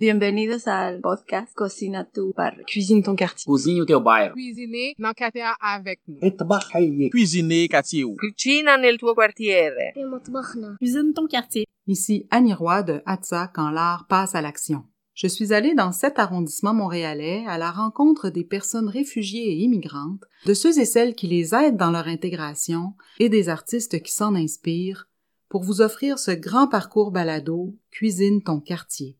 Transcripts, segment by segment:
Bienvenidos al podcast Cocina tu barrio. Cuisine ton quartier. Cozinha o teu bairro. Cuisiner dans quartier avec nous. Trabalhar. Cuisiner quartier. Tuo quartiere. Cuisine ton quartier. Ici Annie Roy de Atza quand l'art passe à l'action. Je suis allée dans cet arrondissement montréalais à la rencontre des personnes réfugiées et immigrantes, de ceux et celles qui les aident dans leur intégration et des artistes qui s'en inspirent pour vous offrir ce grand parcours balado Cuisine ton quartier.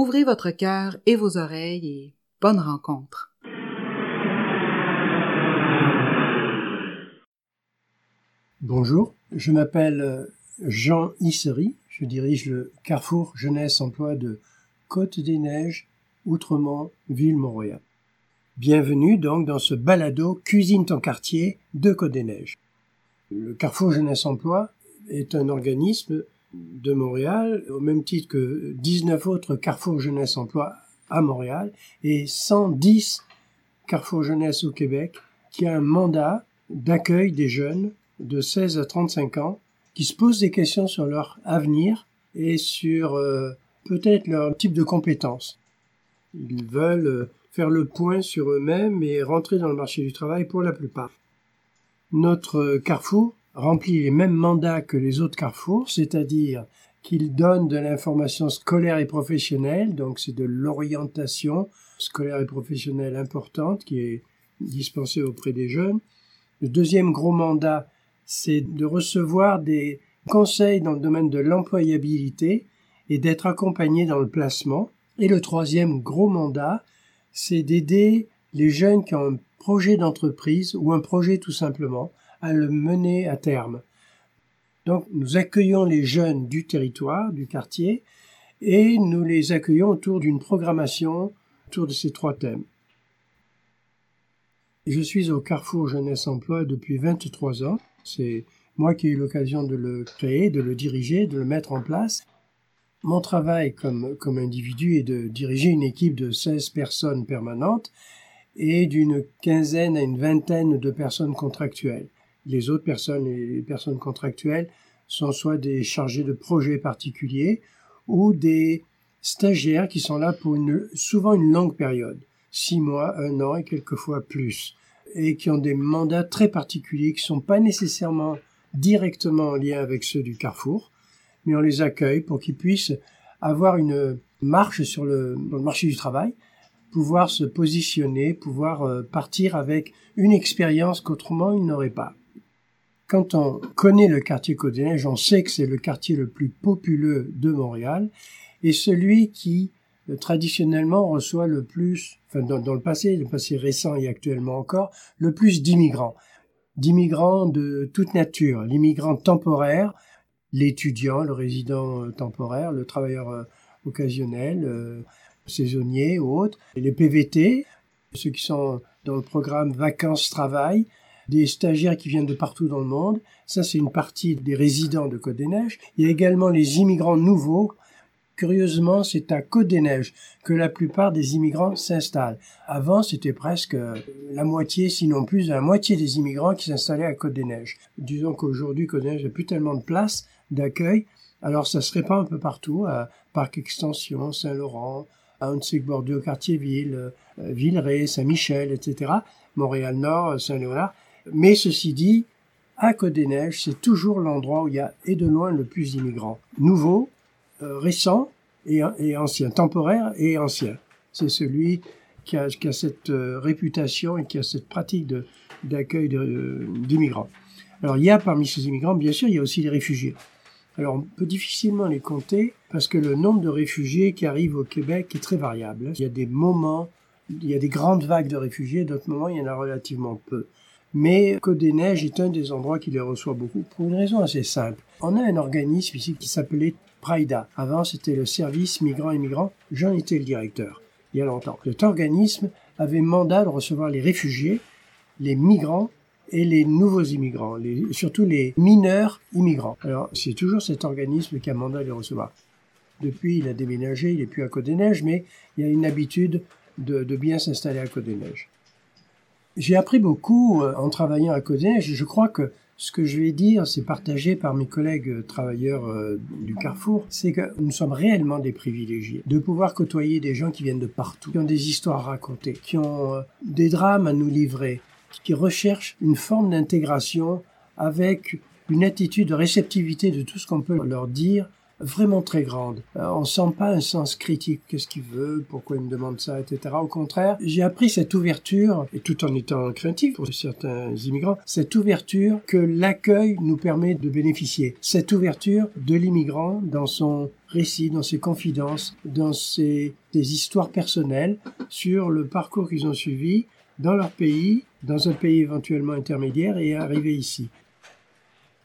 Ouvrez votre cœur et vos oreilles et bonne rencontre. Bonjour, je m'appelle euh, Jean Issery, je dirige le Carrefour Jeunesse Emploi de Côte-des-Neiges, Outremont, Ville-Montréal. Bienvenue donc dans ce balado Cuisine ton quartier de Côte-des-Neiges. Le Carrefour Jeunesse Emploi est un organisme de Montréal, au même titre que 19 autres Carrefour Jeunesse Emploi à Montréal et 110 Carrefour Jeunesse au Québec, qui a un mandat d'accueil des jeunes de 16 à 35 ans qui se posent des questions sur leur avenir et sur euh, peut-être leur type de compétences. Ils veulent euh, faire le point sur eux-mêmes et rentrer dans le marché du travail pour la plupart. Notre euh, carrefour remplit les mêmes mandats que les autres carrefours, c'est-à-dire qu'il donne de l'information scolaire et professionnelle, donc c'est de l'orientation scolaire et professionnelle importante qui est dispensée auprès des jeunes. Le deuxième gros mandat, c'est de recevoir des conseils dans le domaine de l'employabilité et d'être accompagné dans le placement. Et le troisième gros mandat, c'est d'aider les jeunes qui ont un projet d'entreprise ou un projet tout simplement à le mener à terme. Donc nous accueillons les jeunes du territoire, du quartier, et nous les accueillons autour d'une programmation autour de ces trois thèmes. Je suis au Carrefour Jeunesse Emploi depuis 23 ans. C'est moi qui ai eu l'occasion de le créer, de le diriger, de le mettre en place. Mon travail comme, comme individu est de diriger une équipe de 16 personnes permanentes et d'une quinzaine à une vingtaine de personnes contractuelles. Les autres personnes, les personnes contractuelles, sont soit des chargés de projets particuliers ou des stagiaires qui sont là pour souvent une longue période, six mois, un an et quelquefois plus, et qui ont des mandats très particuliers qui sont pas nécessairement directement en lien avec ceux du Carrefour, mais on les accueille pour qu'ils puissent avoir une marche sur le marché du travail, pouvoir se positionner, pouvoir euh, partir avec une expérience qu'autrement ils n'auraient pas. Quand on connaît le quartier Côte-des-Neiges, on sait que c'est le quartier le plus populeux de Montréal et celui qui euh, traditionnellement reçoit le plus, enfin dans, le passé, le passé récent et actuellement encore, le plus d'immigrants. D'immigrants de toute nature, l'immigrant temporaire, l'étudiant, le résident euh, temporaire, le travailleur euh, occasionnel, saisonnier ou autre, les PVT, ceux qui sont dans le programme vacances-travail, des stagiaires qui viennent de partout dans le monde. Ça, c'est une partie des résidents de Côte-des-Neiges. Il y a également les immigrants nouveaux. Curieusement, c'est à Côte-des-Neiges que la plupart des immigrants s'installent. Avant, c'était presque la moitié, sinon plus la moitié des immigrants qui s'installaient à Côte-des-Neiges. Disons qu'aujourd'hui, Côte-des-Neiges n'a plus tellement de place d'accueil. Alors, ça se répand un peu partout, à Parc Extension, Saint-Laurent, à Hunsig-Bordeaux, Quartier-Ville, Villeray, Saint-Michel, etc. Montréal-Nord, Saint-Léonard. Mais ceci dit, à Côte-des-Neiges, c'est toujours l'endroit où il y a et de loin le plus d'immigrants. Nouveaux, euh, récents et, et anciens, temporaires et anciens. C'est celui qui a, qui a cette euh, réputation et qui a cette pratique d'accueil d'immigrants. Alors il y a parmi ces immigrants, bien sûr, il y a aussi les réfugiés. Alors on peut difficilement les compter parce que le nombre de réfugiés qui arrivent au Québec est très variable. Il y a des moments, il y a des grandes vagues de réfugiés, d'autres moments il y en a relativement peu. Mais Côte-des-Neiges est un des endroits qui les reçoit beaucoup pour une raison assez simple. On a un organisme ici qui s'appelait Praida. Avant, c'était le service migrants-immigrants. J'en étais le directeur, il y a longtemps. Cet organisme avait mandat de recevoir les réfugiés, les migrants et les nouveaux immigrants, surtout les mineurs immigrants. Alors, c'est toujours cet organisme qui a mandat de les recevoir. Depuis, il a déménagé, il est plus à Côte-des-Neiges, mais il a une habitude de, de bien s'installer à Côte-des-Neiges. J'ai appris beaucoup en travaillant à Côte-des-Neiges. Je crois que Ce que je vais dire, c'est partagé par mes collègues travailleurs euh, du Carrefour, c'est que nous sommes réellement des privilégiés de pouvoir côtoyer des gens qui viennent de partout, qui ont des histoires à raconter, qui ont euh, des drames à nous livrer, qui recherchent une forme d'intégration avec une attitude de réceptivité de tout ce qu'on peut leur dire vraiment très grande. Euh, on sent pas un sens critique. Qu'est-ce qu'il veut Pourquoi il me demande ça Etc. Au contraire, j'ai appris cette ouverture, et tout en étant craintif pour certains immigrants, cette ouverture que l'accueil nous permet de bénéficier. Cette ouverture de l'immigrant dans son récit, dans ses confidences, dans ses, ses histoires personnelles sur le parcours qu'ils ont suivi dans leur pays, dans un pays éventuellement intermédiaire et arriver ici.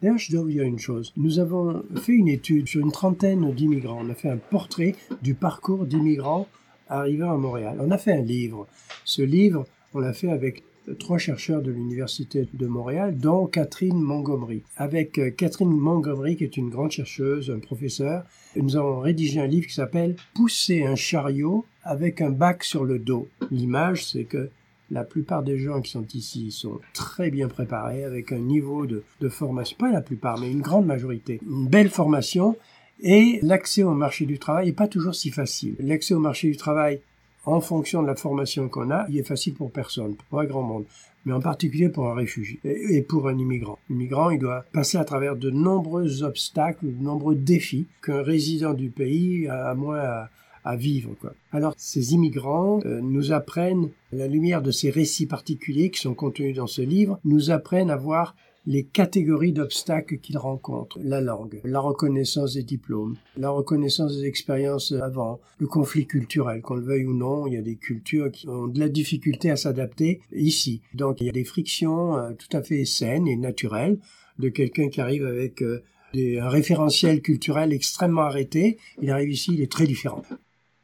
D'ailleurs, je dois vous dire une chose. Nous avons fait une étude sur une trentaine d'immigrants. On a fait un portrait du parcours d'immigrants arrivant à Montréal. On a fait un livre. Ce livre, on l'a fait avec trois chercheurs de l'Université de Montréal, dont Catherine Montgomery. Avec euh, Catherine Montgomery, qui est une grande chercheuse, un professeur, nous avons rédigé un livre qui s'appelle Pousser un chariot avec un bac sur le dos. L'image, c'est que la plupart des gens qui sont ici sont très bien préparés, avec un niveau de, formation, pas la plupart, mais une grande majorité, une belle formation, et l'accès au marché du travail n'est pas toujours si facile. L'accès au marché du travail, en fonction de la formation qu'on a, il est facile pour personne, pour un grand monde, mais en particulier pour un réfugié et pour un immigrant. L'immigrant, il doit passer à travers de nombreux obstacles, de nombreux défis qu'un résident du pays a moins à vivre. Quoi. Alors ces immigrants euh, nous apprennent, à la lumière de ces récits particuliers qui sont contenus dans ce livre, nous apprennent à voir les catégories d'obstacles qu'ils rencontrent. La langue, la reconnaissance des diplômes, la reconnaissance des expériences avant, le conflit culturel, qu'on le veuille ou non, il y a des cultures qui ont de la difficulté à s'adapter ici. Donc il y a des frictions euh, tout à fait saines et naturelles de quelqu'un qui arrive avec euh, un référentiel culturel extrêmement arrêté. Il arrive ici, il est très différent.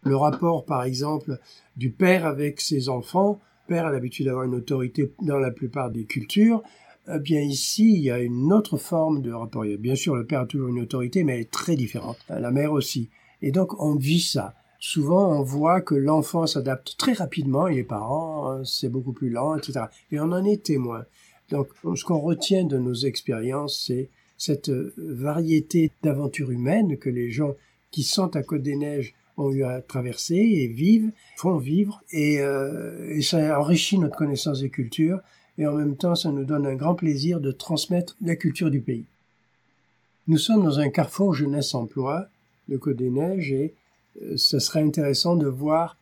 Le rapport, par exemple, du père avec ses enfants. Le père a l'habitude d'avoir une autorité dans la plupart des cultures. Eh bien ici, il y a une autre forme de rapport. Bien sûr, le père a toujours une autorité, mais elle est très différente. La mère aussi. Et donc, on vit ça. Souvent, on voit que l'enfant s'adapte très rapidement et les parents, hein, c'est beaucoup plus lent, etc. Et on en est témoin. Donc, ce qu'on retient de nos expériences, c'est cette variété d'aventures humaines que les gens qui sont à Côte des Neiges ont eu à traverser et vivent, font vivre, et, euh, et ça enrichit notre connaissance des cultures, et en même temps ça nous donne un grand plaisir de transmettre la culture du pays. Nous sommes dans un carrefour jeunesse-emploi de Côte-des-Neiges, et euh, ce serait intéressant de voir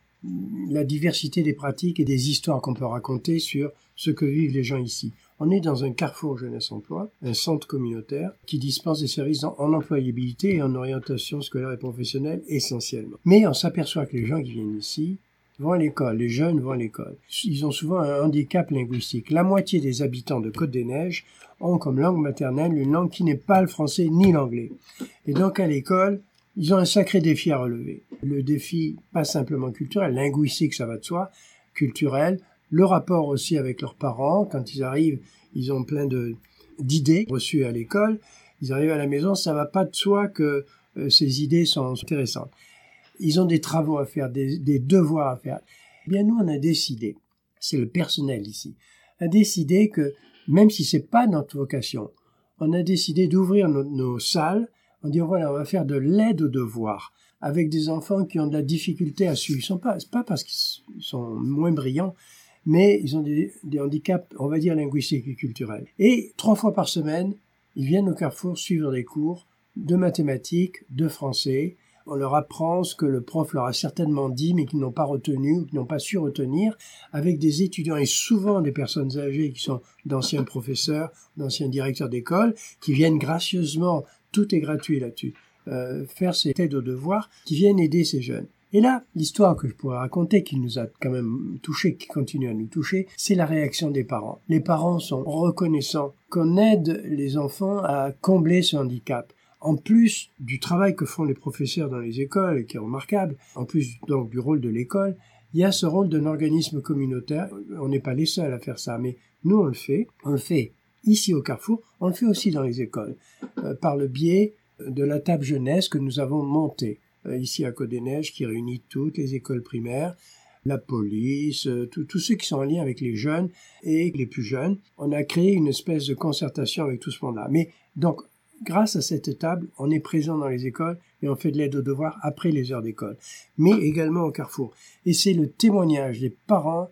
la diversité des pratiques et des histoires qu'on peut raconter sur ce que vivent les gens ici. On est dans un carrefour jeunesse-emploi, un centre communautaire qui dispense des services en, employabilité et en orientation scolaire et professionnelle essentiellement. Mais on s'aperçoit que les gens qui viennent ici vont à l'école, les jeunes vont à l'école. Ils ont souvent un handicap linguistique. La moitié des habitants de Côte-des-Neiges ont comme langue maternelle une langue qui n'est pas le français ni l'anglais. Et donc à l'école, ils ont un sacré défi à relever. Le défi, pas simplement culturel, linguistique, ça va de soi, culturel, le rapport aussi avec leurs parents. Quand ils arrivent, ils ont plein de d'idées reçues à l'école. Ils arrivent à la maison, ça va pas de soi que euh, ces idées sont intéressantes. Ils ont des travaux à faire, des, devoirs à faire. Eh bien, nous, on a décidé, c'est le personnel ici, a décidé que même si c'est pas notre vocation, on a décidé d'ouvrir nos, salles en disant voilà, on va faire de l'aide aux devoirs avec des enfants qui ont de la difficulté à suivre. Ce n'est pas, pas parce qu'ils sont moins brillants, mais ils ont des, handicaps, on va dire, linguistiques et culturels. Et trois fois par semaine, ils viennent au Carrefour suivre des cours de mathématiques, de français. On leur apprend ce que le prof leur a certainement dit, mais qu'ils n'ont pas retenu ou qu'ils n'ont pas su retenir, avec des étudiants et souvent des personnes âgées qui sont d'anciens professeurs, d'anciens directeurs d'école, qui viennent gracieusement, tout est gratuit là-dessus, euh, faire ces aides aux devoirs, qui viennent aider ces jeunes. Et là, l'histoire que je pourrais raconter, qui nous a quand même touché, qui continue à nous toucher, c'est la réaction des parents. Les parents sont reconnaissants qu'on aide les enfants à combler ce handicap. En plus du travail que font les professeurs dans les écoles, qui est remarquable, en plus donc du rôle de l'école, il y a ce rôle d'un organisme communautaire. On n'est pas les seuls à faire ça, mais nous on le fait. On le fait ici au Carrefour, on le fait aussi dans les écoles, euh, par le biais de la table jeunesse que nous avons montée. Euh, ici à Côte des Neiges qui réunit toutes les écoles primaires. la police, euh, tous ceux qui sont en lien avec les jeunes et les plus jeunes. On a créé une espèce de concertation avec tout ce monde-là. Mais donc, grâce à cette table, on est présent dans les écoles et on fait de l'aide aux devoirs après les heures d'école, mais également au carrefour. Et c'est le témoignage des parents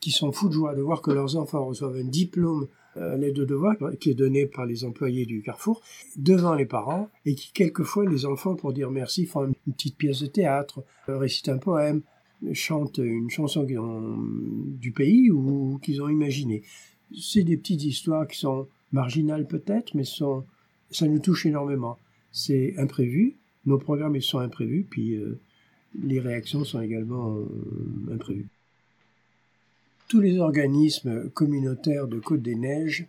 qui sont fous de joie de voir que leurs enfants reçoivent un diplôme euh, l'aide aux devoirs qui est donné par les employés du carrefour devant les parents et qui quelquefois les enfants pour dire merci font une petite pièce de théâtre, euh, récitent un poème, chantent une chanson du pays ou qu'ils ont imaginé. C'est des petites histoires qui sont marginales peut-être, mais sont, ça nous touche énormément. C'est imprévu, nos programmes ils sont imprévus, puis euh, les réactions sont également euh, imprévues. Tous les organismes communautaires de Côte des Neiges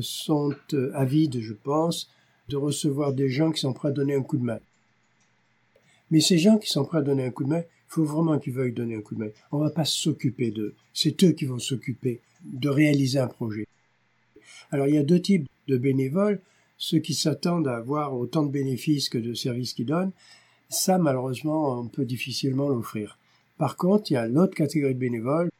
sont euh, avides, je pense, de recevoir des gens qui sont prêts à donner un coup de main. Mais ces gens qui sont prêts à donner un coup de main, il faut vraiment qu'ils veuillent donner un coup de main. On ne va pas s'occuper d'eux. C'est eux qui vont s'occuper de réaliser un projet. Alors il y a deux types de bénévoles ceux qui s'attendent à avoir autant de bénéfices que de services qu'ils donnent, ça, malheureusement, on peut difficilement l'offrir. Par contre, il y a l'autre catégorie de bénévoles,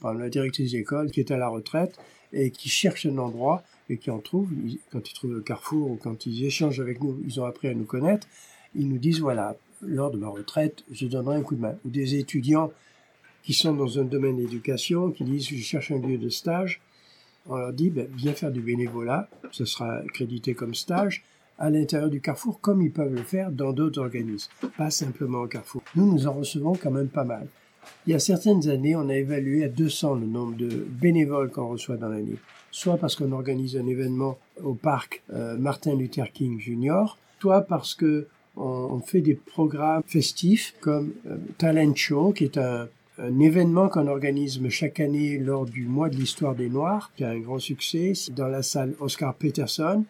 par la directrice d'école, qui est à la retraite et qui cherche un endroit et qui en trouve, quand ils trouvent le carrefour ou quand ils échangent avec nous, ils ont appris à nous connaître, ils nous disent, voilà, lors de ma retraite, je donnerai un coup de main. Ou des étudiants qui sont dans un domaine d'éducation, qui disent, je cherche un lieu de stage, on leur dit, ben, viens faire du bénévolat, ce sera crédité comme stage, à l'intérieur du Carrefour, comme ils peuvent le faire dans d'autres organismes, pas simplement au Carrefour. Nous, nous en recevons quand même pas mal. Il y a certaines années, on a évalué à 200 le nombre de bénévoles qu'on reçoit dans l'année, soit parce qu'on organise un événement au parc euh, Martin Luther King Jr., soit parce que on, fait des programmes festifs comme euh, Talent Show, qui est un, un événement qu'on organise chaque année lors du mois de l'histoire des Noirs, qui a un grand succès, dans la salle Oscar Peterson.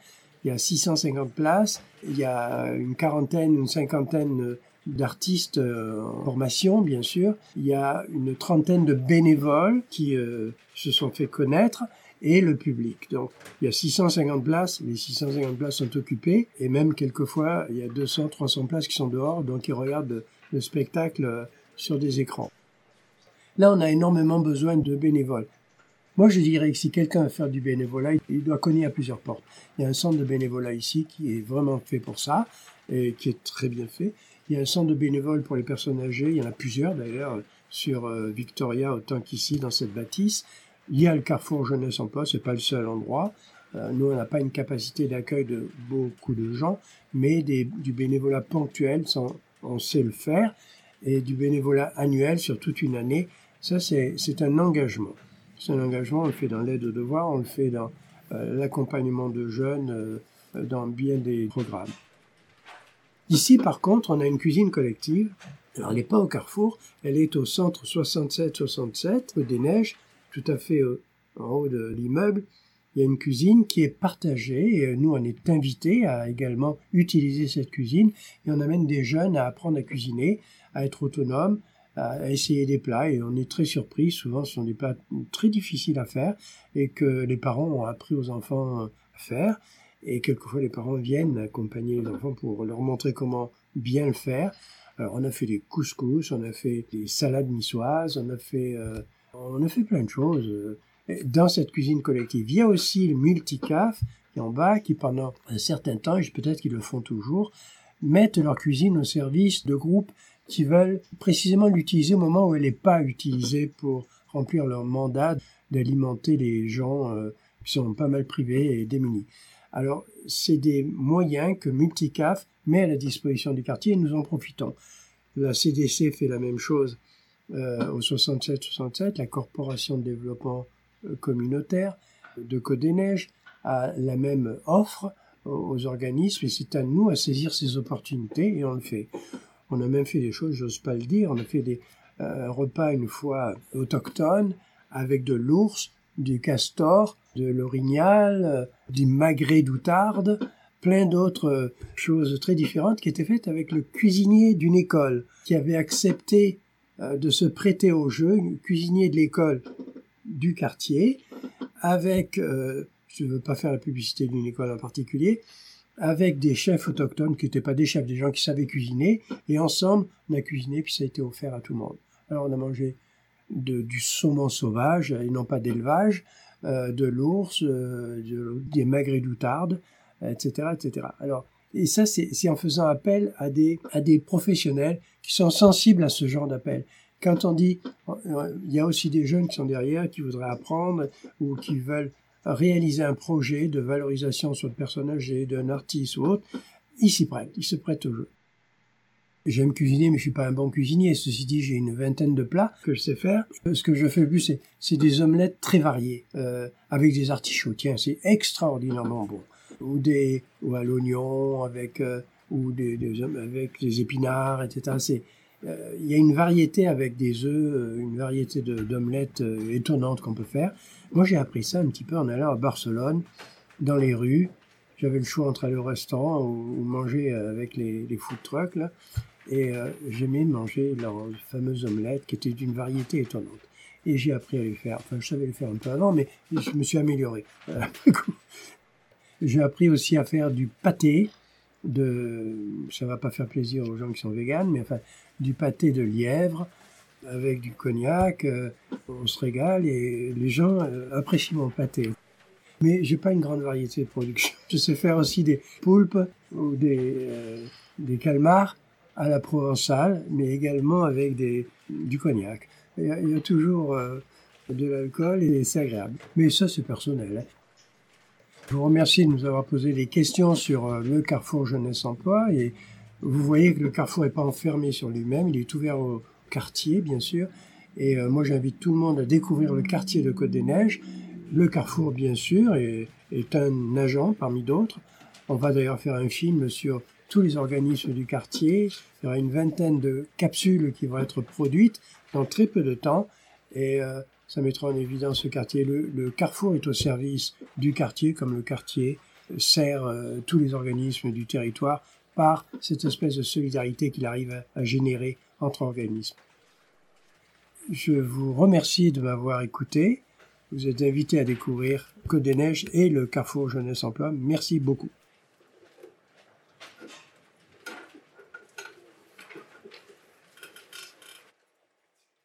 Il y a 650 places, il y a une quarantaine, une cinquantaine d'artistes euh, en formation, bien sûr. Il y a une trentaine de bénévoles qui euh, se sont fait connaître et le public. Donc, il y a 650 places, les 650 places sont occupées, et même quelquefois, il y a 200, 300 places qui sont dehors, donc ils regardent le spectacle sur des écrans. Là, on a énormément besoin de bénévoles. Moi, je dirais que si quelqu'un veut faire du bénévolat, il doit cogner à plusieurs portes. Il y a un centre de bénévolat ici qui est vraiment fait pour ça et qui est très bien fait. Il y a un centre de bénévoles pour les personnes âgées. Il y en a plusieurs d'ailleurs sur euh, Victoria autant qu'ici dans cette bâtisse. Il y a le Carrefour Jeunesse Emploi, c'est pas le seul endroit. Euh, nous, on n'a pas une capacité d'accueil de beaucoup de gens, mais des, du bénévolat ponctuel, on sait le faire, et du bénévolat annuel sur toute une année, ça, c'est un engagement. C'est un engagement, on le fait dans l'aide aux devoirs, on le fait dans euh, l'accompagnement de jeunes, euh, dans bien des programmes. Ici, par contre, on a une cuisine collective. Alors, elle n'est pas au carrefour, elle est au centre 67-67, des Neiges, tout à fait en haut de l'immeuble. Il y a une cuisine qui est partagée et nous, on est invités à également utiliser cette cuisine et on amène des jeunes à apprendre à cuisiner, à être autonomes, à essayer des plats et on est très surpris. Souvent, ce sont des plats très difficiles à faire et que les parents ont appris aux enfants à faire. Et quelquefois, les parents viennent accompagner les enfants pour leur montrer comment bien le faire. Alors, on a fait des couscous, on a fait des salades niçoises, on a fait, euh, on a fait plein de choses dans cette cuisine collective. Il y a aussi le multicaf qui en bas, qui pendant un certain temps, et peut-être qu'ils le font toujours, mettent leur cuisine au service de groupes qui veulent précisément l'utiliser au moment où elle n'est pas utilisée pour remplir leur mandat d'alimenter les gens euh, qui sont pas mal privés et démunis. Alors, c'est des moyens que Multicaf met à la disposition du quartier et nous en profitons. La CDC fait la même chose euh, au 67-67, la Corporation de développement euh, communautaire de Côte des Neiges a la même offre aux organismes et c'est à nous à saisir ces opportunités et on le fait. On a même fait des choses, j'ose pas le dire, on a fait des euh, repas une fois autochtones avec de l'ours, du castor, de l'orignal, euh, du magret d'outarde, plein d'autres euh, choses très différentes qui étaient faites avec le cuisinier d'une école qui avait accepté de se prêter au jeu, cuisinier de l'école du quartier, avec, je ne veux pas faire la publicité d'une école en particulier, avec des chefs autochtones qui n'étaient pas des chefs, des gens qui savaient cuisiner, et ensemble, on a cuisiné, puis ça a été offert à tout le monde. Alors on a mangé de, du saumon sauvage et non pas d'élevage, euh, de l'ours, euh, de, des magrets d'outarde, etc., etc. Alors, et ça, c'est en faisant appel à des, à des professionnels qui sont sensibles à ce genre d'appel. Quand on dit, il y a aussi des jeunes qui sont derrière, qui voudraient apprendre ou qui veulent réaliser un projet de valorisation sur le personnage d'un artiste ou autre, ils s'y prêtent, ils se prêtent au jeu. J'aime cuisiner, mais je suis pas un bon cuisinier. Ceci dit, j'ai une vingtaine de plats que je sais faire. Ce que je fais le plus, c'est des omelettes très variées, euh, avec des artichauts. Tiens, c'est extraordinairement bon. Ou des, ou à l'oignon, avec, euh, ou des, des, avec des épinards, etc. C'est, euh, il y a une variété avec des œufs, euh, une variété d'omelettes euh, étonnantes qu'on peut faire. Moi, j'ai appris ça un petit peu en allant à Barcelone, dans les rues. J'avais le choix entre aller au restaurant ou, manger avec les, les food trucks, là. Et euh, j'aimais manger leurs fameuses omelettes qui étaient d'une variété étonnante. Et j'ai appris à les faire. Enfin, je savais les faire un peu avant, mais je me suis amélioré. j'ai appris aussi à faire du pâté de, ça va pas faire plaisir aux gens qui sont véganes, mais enfin, du pâté de lièvre avec du cognac. Euh, on se régale et les gens euh, apprécient mon pâté. Mais j'ai pas une grande variété de production. Je sais faire aussi des poulpes ou des, des calmars à la provençale, mais également avec des, du cognac. Il y a, toujours euh, de l'alcool et c'est agréable. Mais ça, c'est personnel. Hein. Je vous remercie de nous avoir posé des questions sur euh, le Carrefour Jeunesse Emploi et vous voyez que le Carrefour n'est pas enfermé sur lui-même, il est ouvert au quartier, bien sûr. Et euh, moi, j'invite tout le monde à découvrir le quartier de Côte-des-Neiges. Le Carrefour, bien sûr, est, est un agent parmi d'autres. On va d'ailleurs faire un film sur tous les organismes du quartier. Il y aura une vingtaine de capsules qui vont être produites dans très peu de temps et euh, ça mettra en évidence ce quartier. Le, carrefour est au service du quartier comme le quartier sert euh, tous les organismes du territoire par cette espèce de solidarité qu'il arrive à, à générer entre organismes. Je vous remercie de m'avoir écouté. Vous êtes invité à découvrir Côte des Neiges et le Carrefour Jeunesse Emploi. Merci beaucoup.